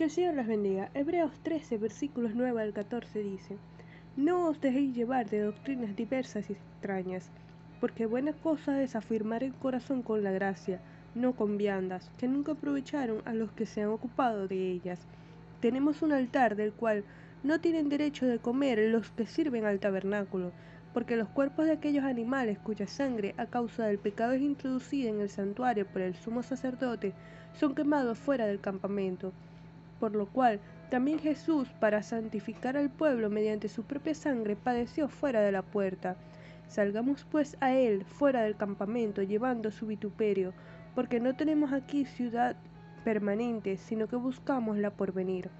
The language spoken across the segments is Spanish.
Que el Señor las bendiga. Hebreos 13, versículos 9 al 14 dice, No os dejéis llevar de doctrinas diversas y extrañas, porque buena cosa es afirmar el corazón con la gracia, no con viandas, que nunca aprovecharon a los que se han ocupado de ellas. Tenemos un altar del cual no tienen derecho de comer los que sirven al tabernáculo, porque los cuerpos de aquellos animales cuya sangre a causa del pecado es introducida en el santuario por el sumo sacerdote, son quemados fuera del campamento. Por lo cual, también Jesús, para santificar al pueblo mediante su propia sangre, padeció fuera de la puerta. Salgamos pues a él fuera del campamento, llevando su vituperio, porque no tenemos aquí ciudad permanente, sino que buscamos la porvenir.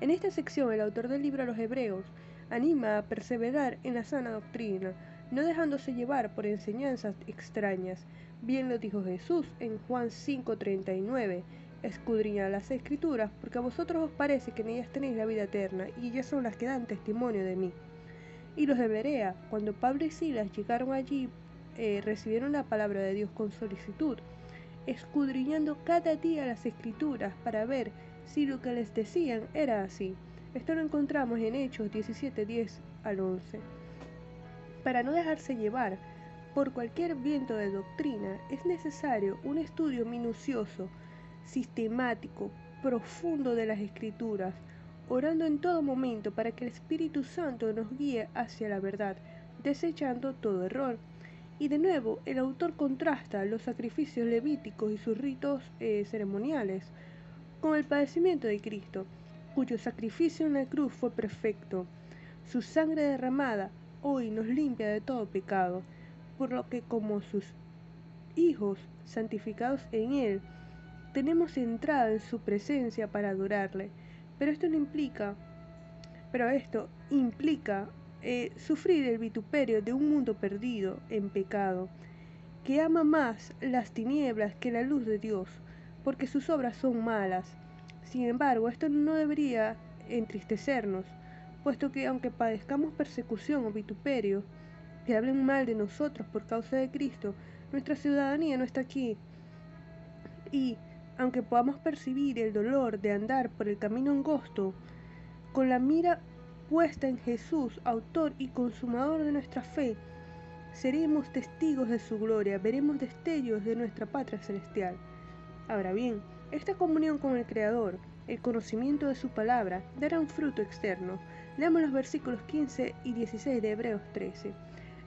En esta sección el autor del libro a los Hebreos anima a perseverar en la sana doctrina, no dejándose llevar por enseñanzas extrañas. Bien lo dijo Jesús en Juan 5:39, escudriñad las escrituras, porque a vosotros os parece que en ellas tenéis la vida eterna, y ellas son las que dan testimonio de mí. Y los de Berea, cuando Pablo y Silas llegaron allí, eh, recibieron la palabra de Dios con solicitud, escudriñando cada día las escrituras para ver si lo que les decían era así. Esto lo encontramos en Hechos 17, 10 al 11. Para no dejarse llevar por cualquier viento de doctrina, es necesario un estudio minucioso, sistemático, profundo de las escrituras, orando en todo momento para que el Espíritu Santo nos guíe hacia la verdad, desechando todo error. Y de nuevo, el autor contrasta los sacrificios levíticos y sus ritos eh, ceremoniales con el padecimiento de Cristo, cuyo sacrificio en la cruz fue perfecto. Su sangre derramada hoy nos limpia de todo pecado, por lo que como sus hijos santificados en Él, tenemos entrada en su presencia para adorarle. Pero esto no implica, pero esto implica eh, sufrir el vituperio de un mundo perdido en pecado, que ama más las tinieblas que la luz de Dios porque sus obras son malas. Sin embargo, esto no debería entristecernos, puesto que aunque padezcamos persecución o vituperio, que hablen mal de nosotros por causa de Cristo, nuestra ciudadanía no está aquí. Y aunque podamos percibir el dolor de andar por el camino angosto, con la mira puesta en Jesús, autor y consumador de nuestra fe, seremos testigos de su gloria, veremos destellos de nuestra patria celestial. Ahora bien, esta comunión con el Creador, el conocimiento de su palabra, dará un fruto externo. Leamos los versículos 15 y 16 de Hebreos 13.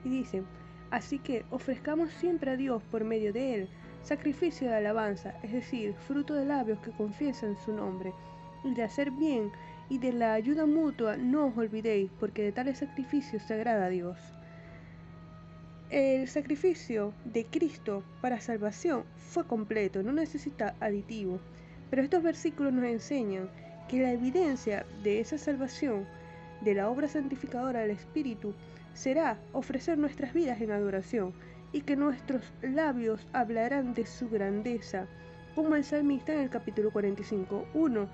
Y dice, así que ofrezcamos siempre a Dios por medio de Él sacrificio de alabanza, es decir, fruto de labios que confiesan su nombre, y de hacer bien y de la ayuda mutua no os olvidéis, porque de tales sacrificios se agrada a Dios. El sacrificio de Cristo para salvación fue completo, no necesita aditivo. Pero estos versículos nos enseñan que la evidencia de esa salvación, de la obra santificadora del Espíritu, será ofrecer nuestras vidas en adoración y que nuestros labios hablarán de su grandeza, como el salmista en el capítulo 45, 1.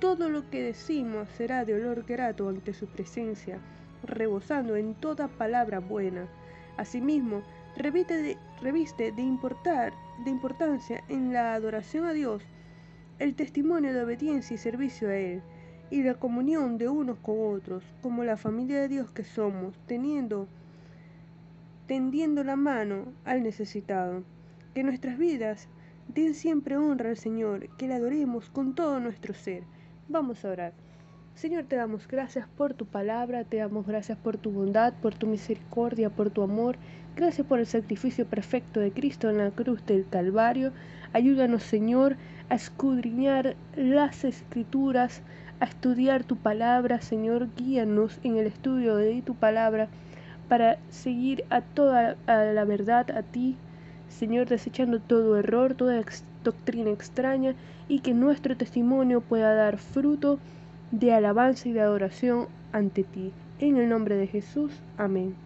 Todo lo que decimos será de olor grato ante su presencia, rebosando en toda palabra buena. Asimismo, reviste de, reviste de, importar, de importancia en la adoración a Dios el testimonio de obediencia y servicio a Él, y la comunión de unos con otros, como la familia de Dios que somos, teniendo, tendiendo la mano al necesitado. Que nuestras vidas den siempre honra al Señor, que le adoremos con todo nuestro ser. Vamos a orar. Señor, te damos gracias por tu palabra, te damos gracias por tu bondad, por tu misericordia, por tu amor. Gracias por el sacrificio perfecto de Cristo en la cruz del Calvario. Ayúdanos, Señor, a escudriñar las escrituras, a estudiar tu palabra. Señor, guíanos en el estudio de tu palabra para seguir a toda la verdad, a ti, Señor, desechando todo error, toda doctrina extraña y que nuestro testimonio pueda dar fruto de alabanza y de adoración ante ti. En el nombre de Jesús. Amén.